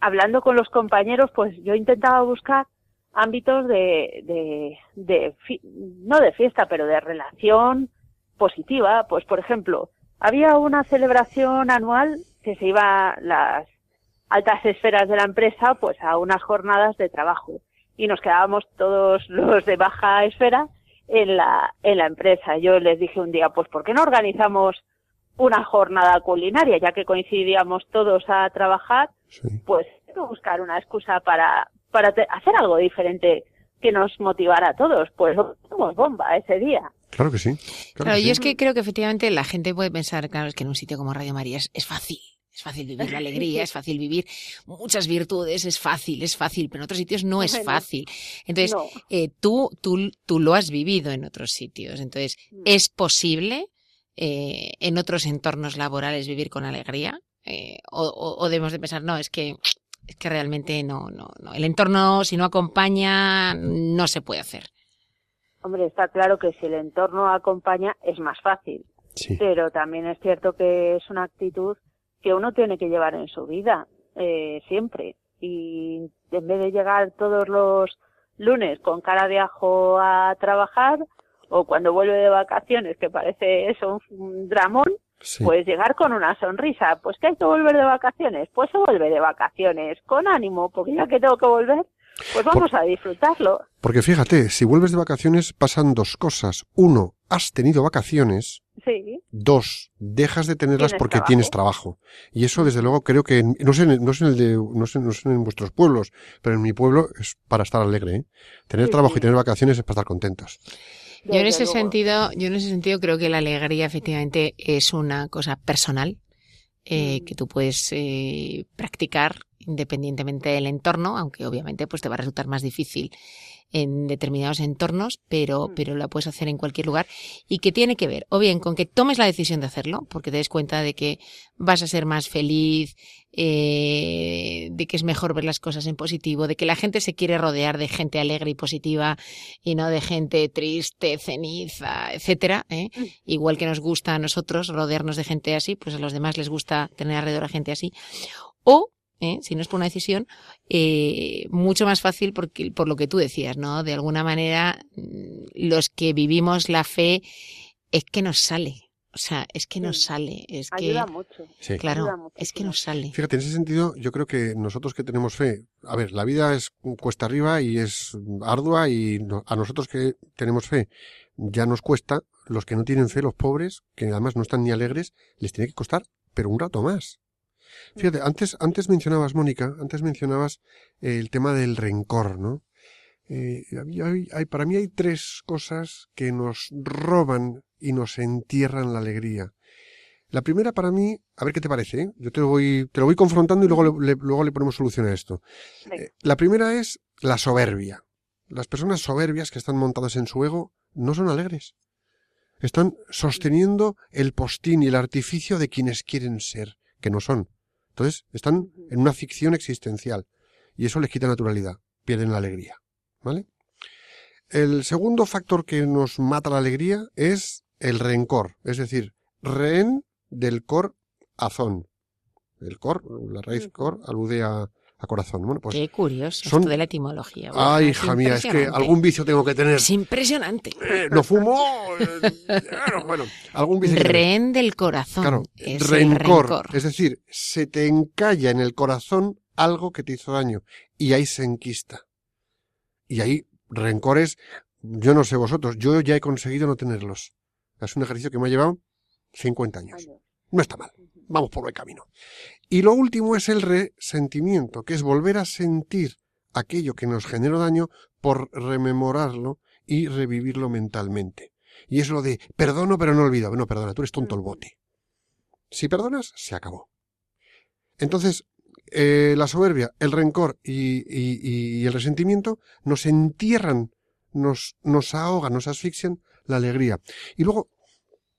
hablando con los compañeros pues yo intentaba buscar ámbitos de, de, de no de fiesta, pero de relación positiva. Pues, por ejemplo, había una celebración anual que se iba las, altas esferas de la empresa pues a unas jornadas de trabajo y nos quedábamos todos los de baja esfera en la, en la empresa. Yo les dije un día, pues ¿por qué no organizamos una jornada culinaria? Ya que coincidíamos todos a trabajar, Sí. pues buscar una excusa para, para te- hacer algo diferente que nos motivara a todos. Pues somos bomba ese día. Claro que sí. Claro, Claro, que yo sí. es que creo que efectivamente la gente puede pensar, claro, es que en un sitio como Radio María es, es fácil. Es fácil vivir la alegría, es fácil vivir muchas virtudes, es fácil, es fácil, pero en otros sitios no es fácil. Entonces, no. eh, tú, tú, tú lo has vivido en otros sitios. Entonces, Mm. ¿es posible eh, en otros entornos laborales vivir con alegría? Eh, o, o- o debemos de pensar, no, es que, es que realmente no, no, no. El entorno, si no acompaña, no se puede hacer. Hombre, está claro que si el entorno acompaña es más fácil. Sí. pero también es cierto que es una actitud que uno tiene que llevar en su vida eh, siempre y en vez de llegar todos los lunes con cara de ajo a trabajar o cuando vuelve de vacaciones que parece eso un, un dramón Sí. pues llegar con una sonrisa pues que hay que volver de vacaciones pues se vuelve de vacaciones con ánimo porque ya que tengo que volver pues vamos a disfrutarlo Porque fíjate, si vuelves de vacaciones pasan dos cosas. Uno, has tenido vacaciones. sí Dos, dejas de tenerlas Tienes porque trabajo. tienes trabajo. Y eso, desde luego, creo que, en- no sé, en- no sé en el de, no sé, no sé en vuestros pueblos, pero en mi pueblo es para estar alegre, ¿eh? Tener Sí, trabajo sí. y tener vacaciones es para estar contentos. Yo en ese luego. sentido, yo en ese sentido creo que la alegría efectivamente es una cosa personal eh, Mm. que tú puedes eh, practicar independientemente del entorno, aunque obviamente pues te va a resultar más difícil en determinados entornos, pero, Mm. pero la puedes hacer en cualquier lugar y que tiene que ver o bien con que tomes la decisión de hacerlo, porque te des cuenta de que vas a ser más feliz, eh, de que es mejor ver las cosas en positivo, de que la gente se quiere rodear de gente alegre y positiva y no de gente triste, ceniza, etcétera. ¿eh? Mm. Igual que nos gusta a nosotros rodearnos de gente así, pues a los demás les gusta tener alrededor a gente así. O, ¿eh? si no es por una decisión, eh, mucho más fácil porque, por lo que tú decías, ¿no? De alguna manera, mm, los que vivimos la fe es que nos sale. O sea, es que nos Sí. sale. Es que, ayuda mucho Sí. ayuda claro, muchísimo. es que nos sale. Fíjate, en ese sentido, yo creo que nosotros que tenemos fe, a ver, la vida es cuesta arriba y es ardua y no- a nosotros que tenemos fe ya nos cuesta, los que no tienen fe, los pobres, que además no están ni alegres, les tiene que costar, pero un rato más. Fíjate, antes, antes mencionabas, Mónica, antes mencionabas eh, el tema del rencor, ¿no? Eh, hay- hay- para mí hay tres cosas que nos roban y nos entierran la alegría. La primera para mí, a ver qué te parece, ¿eh? yo te lo voy, te lo voy confrontando y luego le, luego le ponemos solución a esto. La primera es la soberbia. Las personas soberbias que están montadas en su ego no son alegres. Están sosteniendo el postín y el artificio de quienes quieren ser, que no son. Entonces, están en una ficción existencial y eso les quita naturalidad, pierden la alegría. ¿Vale? El segundo factor que nos mata la alegría es el rencor, es decir, rehén del cor azón. El cor, la raíz Ujú. cor, alude a, a corazón. Bueno, pues, Qué curioso son- esto de la etimología. Ay, hija mía, es que algún vicio tengo que tener. Es impresionante. Eh, no fumo, eh, bueno, bueno, algún vicio que tener. Rehén del corazón. Claro, es el rencor, rencor. Es decir, se te encalla en el corazón algo que te hizo daño y ahí se enquista. Y ahí, rencores, yo no sé vosotros, yo ya he conseguido no tenerlos. Es un ejercicio que me ha llevado 50 años. Años. No está mal. Vamos por buen camino. Y lo último es el resentimiento, que es volver a sentir aquello que nos generó daño por rememorarlo y revivirlo mentalmente. Y es lo de perdono pero no olvido. No, perdona, tú eres tonto el bote. Si perdonas, se acabó. Entonces, eh, la soberbia, el rencor y, y- y el resentimiento nos entierran, nos, nos ahogan, nos asfixian la alegría. Y luego,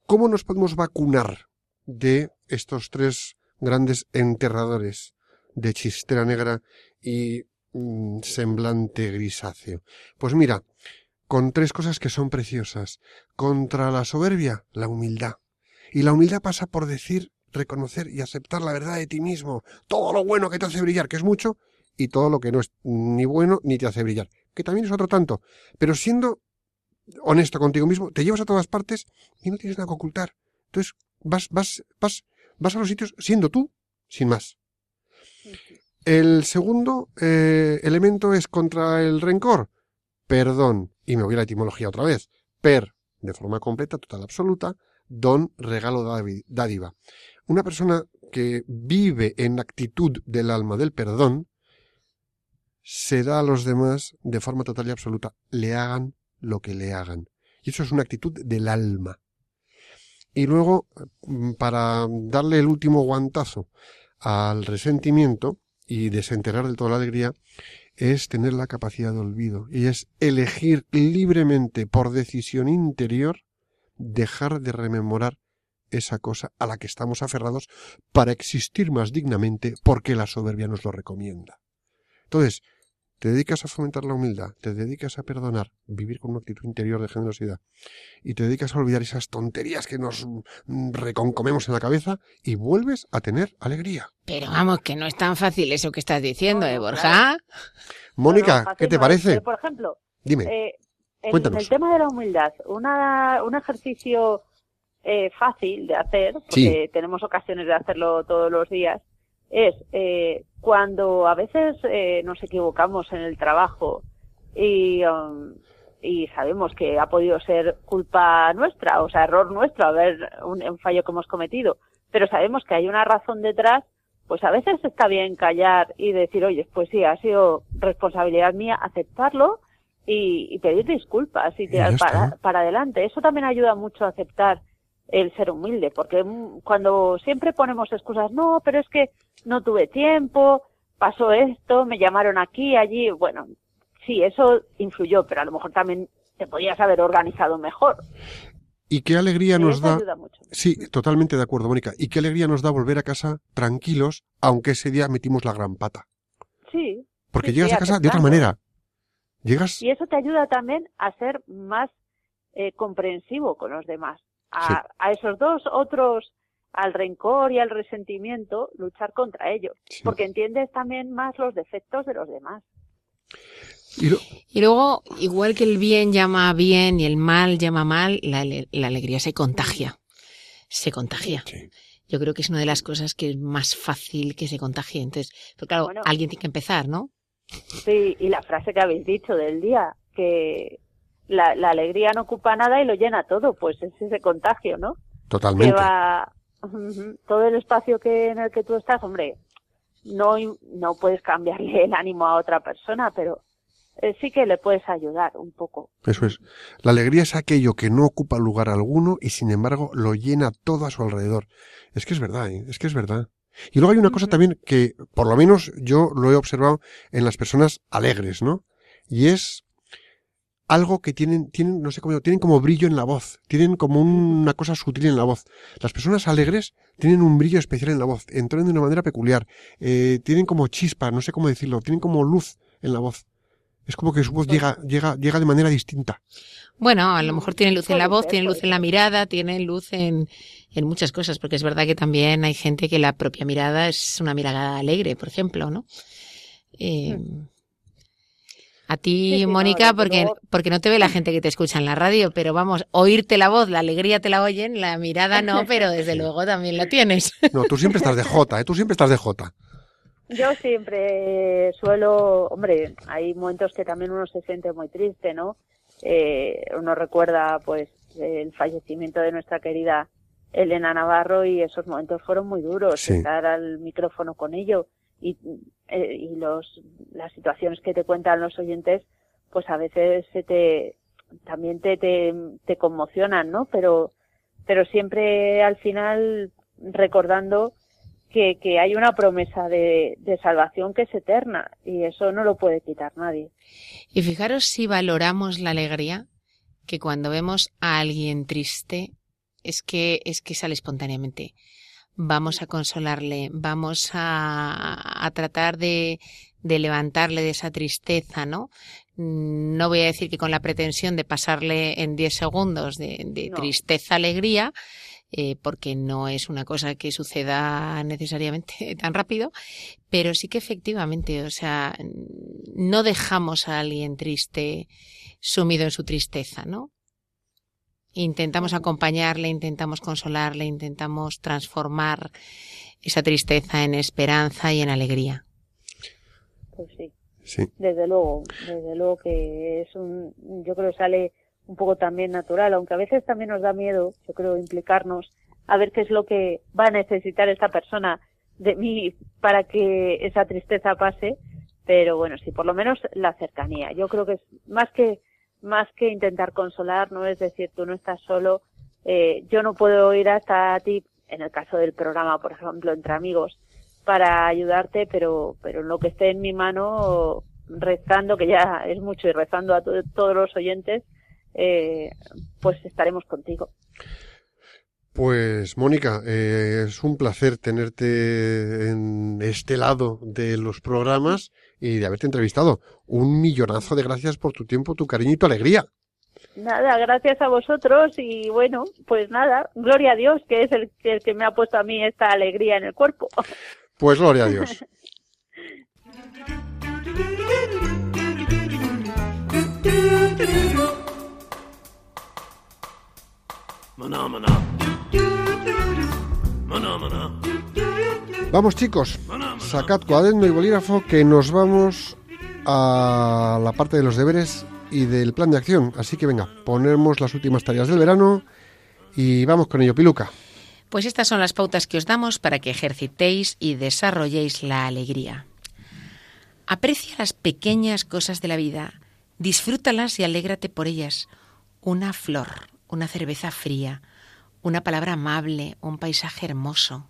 ¿cómo nos podemos vacunar de estos tres grandes enterradores de chistera negra y mm, semblante grisáceo? Pues mira, con tres cosas que son preciosas. Contra la soberbia, la humildad. Y la humildad pasa por decir, reconocer y aceptar la verdad de ti mismo. Todo lo bueno que te hace brillar, que es mucho, y todo lo que no es ni bueno ni te hace brillar, que también es otro tanto. Pero siendo honesto contigo mismo, te llevas a todas partes y no tienes nada que ocultar. Entonces, vas, vas, vas, vas a los sitios siendo tú, sin más. El segundo eh, elemento es contra el rencor. Perdón. Y me voy a la etimología otra vez. Per, de forma completa, total, absoluta. Don, regalo, dádiva. Una persona que vive en la actitud del alma del perdón, se da a los demás de forma total y absoluta, le hagan lo que le hagan. Y eso es una actitud del alma. Y luego, mm, para darle el último guantazo al resentimiento y desenterrar del todo la alegría, es tener la capacidad de olvido y es elegir libremente por decisión interior dejar de rememorar esa cosa a la que estamos aferrados para existir más dignamente porque la soberbia nos lo recomienda. Entonces, te dedicas a fomentar la humildad, te dedicas a perdonar, vivir con una actitud interior de generosidad y te dedicas a olvidar esas tonterías que nos mm, reconcomemos en la cabeza y vuelves a tener alegría. Pero vamos, que no es tan fácil eso que estás diciendo, No, ¿eh, Borja? claro. Mónica, No, no, fácil ¿qué te parece? Pero, por ejemplo, Dime. eh, en Cuéntanos. el tema de la humildad, una, un ejercicio eh, fácil de hacer, porque Sí. tenemos ocasiones de hacerlo todos los días, es eh, cuando a veces eh, nos equivocamos en el trabajo y, um, y sabemos que ha podido ser culpa nuestra, o sea, error nuestro, haber un, un fallo que hemos cometido, pero sabemos que hay una razón detrás, pues a veces está bien callar y decir, oye, pues sí, ha sido responsabilidad mía aceptarlo y, y pedir disculpas y Y tirar para, para adelante. Eso también ayuda mucho a aceptar el ser humilde, porque mm, cuando siempre ponemos excusas, no, pero es que no tuve tiempo, pasó esto, me llamaron aquí, allí, bueno, sí, eso influyó, pero a lo mejor también te podías haber organizado mejor. ¿Y qué alegría nos da? ayuda mucho. Sí, totalmente de acuerdo, Mónica. ¿Y qué alegría nos da volver a casa tranquilos, aunque ese día metimos la gran pata? Sí. Porque Sí, llegas sí, a casa de otra manera. Llegas, Y eso te ayuda también a ser más eh, comprensivo con los demás. A, Sí. a esos dos otros, al rencor y al resentimiento, luchar contra ellos. Sí. Porque entiendes también más los defectos de los demás. y lo- Y luego, igual que el bien llama bien y el mal llama mal, la, ale- la alegría se contagia. Se contagia. Sí. Yo creo que es una de las cosas que es más fácil que se contagie. Entonces, pero claro, Bueno. alguien tiene que empezar, ¿no? Sí, y la frase que habéis dicho del día, que la, la alegría no ocupa nada y lo llena todo, pues es ese contagio, ¿no? totalmente. Lleva todo el espacio que en el que tú estás, hombre, no, no puedes cambiarle el ánimo a otra persona, pero eh, sí que le puedes ayudar un poco. Eso es. La alegría es aquello que no ocupa lugar alguno y sin embargo lo llena todo a su alrededor. Es que es verdad, ¿eh? es que es verdad. Y luego hay una cosa también que, por lo menos yo lo he observado en las personas alegres, ¿no? Y es algo que tienen, tienen, no sé cómo, digo, tienen como brillo en la voz, tienen como una cosa sutil en la voz. Las personas alegres tienen un brillo especial en la voz, entran de una manera peculiar, eh, tienen como chispa, no sé cómo decirlo, tienen como luz en la voz. Es como que su voz llega, llega, llega de manera distinta. Bueno, a lo mejor tiene luz en la voz, ser, tiene luz en la mirada, tiene luz en, en muchas cosas, porque es verdad que también hay gente que la propia mirada es una mirada alegre, por ejemplo, ¿no? Eh, a ti, Sí, sí, no, Mónica, porque, luego. porque no te ve la gente que te escucha en la radio, pero vamos, oírte la voz, la alegría te la oyen, la mirada no, pero desde luego también la tienes. No, tú siempre estás de Jota, ¿eh? Tú siempre estás de Jota. Yo siempre suelo, hombre, hay momentos que también uno se siente muy triste, ¿no? Eh, uno recuerda, pues, el fallecimiento de nuestra querida Elena Navarro y esos momentos fueron muy duros, Sí. estar al micrófono con ello y, eh, y los, las situaciones que te cuentan los oyentes, pues a veces se te, también te, te, te conmocionan, ¿no? Pero, pero siempre al final recordando que, que hay una promesa de, de salvación que es eterna y eso no lo puede quitar nadie. Y fijaros si valoramos la alegría, que cuando vemos a alguien triste, es que, es que sale espontáneamente. Vamos a consolarle, vamos a, a tratar de, de levantarle de esa tristeza, ¿no? Mm, No voy a decir que con la pretensión de pasarle en 10 segundos de, de No. tristeza a alegría, eh, porque no es una cosa que suceda necesariamente tan rápido, pero sí que efectivamente, o sea, no dejamos a alguien triste sumido en su tristeza, ¿no? Intentamos acompañarle, intentamos consolarle, intentamos transformar esa tristeza en esperanza y en alegría. pues sí. Sí. Desde luego, desde luego que es un, yo creo que sale un poco también natural, aunque a veces también nos da miedo, yo creo, implicarnos a ver qué es lo que va a necesitar esta persona de mí para que esa tristeza pase, pero bueno, sí, por lo menos la cercanía. Yo creo que es más que más que intentar consolar, no es decir, tú no estás solo, eh, yo no puedo ir hasta ti, en el caso del programa, por ejemplo, entre amigos, para ayudarte, pero, pero en lo que esté en mi mano, rezando, que ya es mucho, y rezando a to- todos los oyentes, eh, pues estaremos contigo. Pues Mónica, eh, es un placer tenerte en este lado de los programas y de haberte entrevistado. Un millonazo de gracias por tu tiempo, tu cariño y tu alegría. Nada, gracias a vosotros y bueno, pues nada, gloria a Dios, que es el, el que me ha puesto a mí esta alegría en el cuerpo. Pues gloria a Dios. Vamos chicos, sacad cuaderno y bolígrafo que nos vamos a la parte de los deberes y del plan de acción. Así que venga, ponemos las últimas tareas del verano y vamos con ello, Piluca. Pues estas son las pautas que os damos para que ejercitéis y desarrolléis la alegría. Aprecia las pequeñas cosas de la vida, disfrútalas y alégrate por ellas. Una flor, una cerveza fría, una palabra amable, un paisaje hermoso.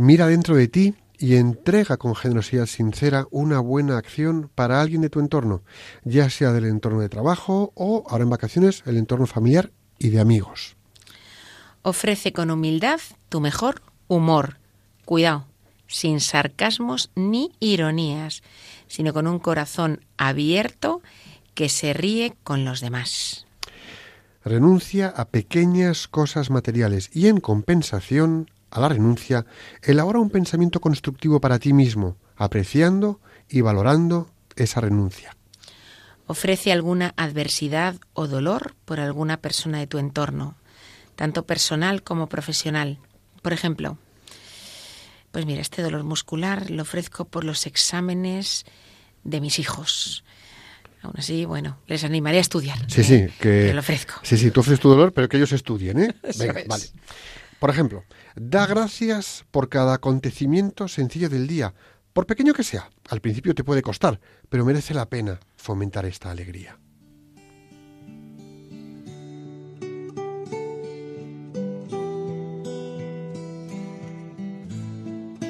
Mira dentro de ti y entrega con generosidad sincera una buena acción para alguien de tu entorno, ya sea del entorno de trabajo o, ahora en vacaciones, el entorno familiar y de amigos. Ofrece con humildad tu mejor humor. Cuidado, sin sarcasmos ni ironías, sino con un corazón abierto que se ríe con los demás. Renuncia a pequeñas cosas materiales y en compensación a la renuncia, elabora un pensamiento constructivo para ti mismo, apreciando y valorando esa renuncia. Ofrece alguna adversidad o dolor por alguna persona de tu entorno, tanto personal como profesional. Por ejemplo, pues mira, este dolor muscular lo ofrezco por los exámenes de mis hijos. Aún así, bueno, les animaré a estudiar. Sí, ¿eh? sí, que... Pero lo ofrezco. Sí, sí, tú ofreces tu dolor, pero que ellos estudien, ¿eh? Venga, vale. Por ejemplo, da gracias por cada acontecimiento sencillo del día, por pequeño que sea. Al principio te puede costar, pero merece la pena fomentar esta alegría.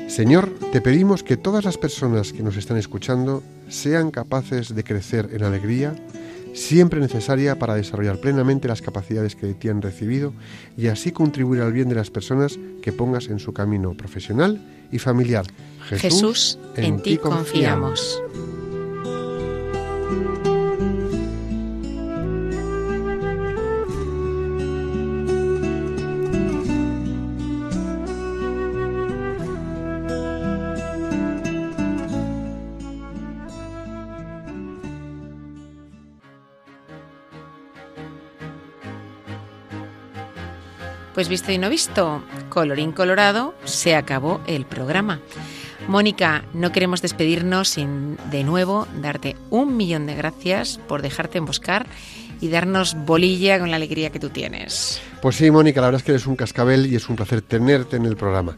Señor, te pedimos que todas las personas que nos están escuchando sean capaces de crecer en alegría, siempre necesaria para desarrollar plenamente las capacidades que de ti han recibido y así contribuir al bien de las personas que pongas en su camino profesional y familiar. Jesús, en ti confiamos. Pues visto y no visto, colorín colorado, se acabó el programa. Mónica, no queremos despedirnos sin de nuevo darte un millón de gracias por dejarte emboscar y darnos bolilla con la alegría que tú tienes. Pues sí, Mónica, la verdad es que eres un cascabel y es un placer tenerte en el programa.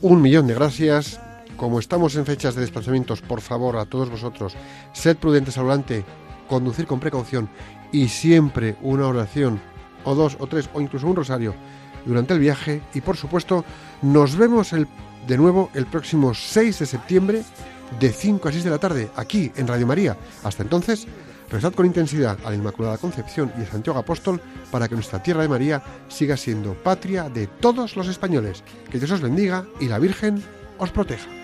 Un millón de gracias. Como estamos en fechas de desplazamientos, por favor, a todos vosotros, sed prudentes al volante, conducir con precaución y siempre una oración, o dos, o tres, o incluso un rosario durante el viaje. Y por supuesto, nos vemos el, de nuevo el próximo 6 de septiembre de 5 a 6 de la tarde, aquí en Radio María. Hasta entonces, rezad con intensidad a la Inmaculada Concepción y a Santiago Apóstol para que nuestra tierra de María siga siendo patria de todos los españoles. Que Dios os bendiga y la Virgen os proteja.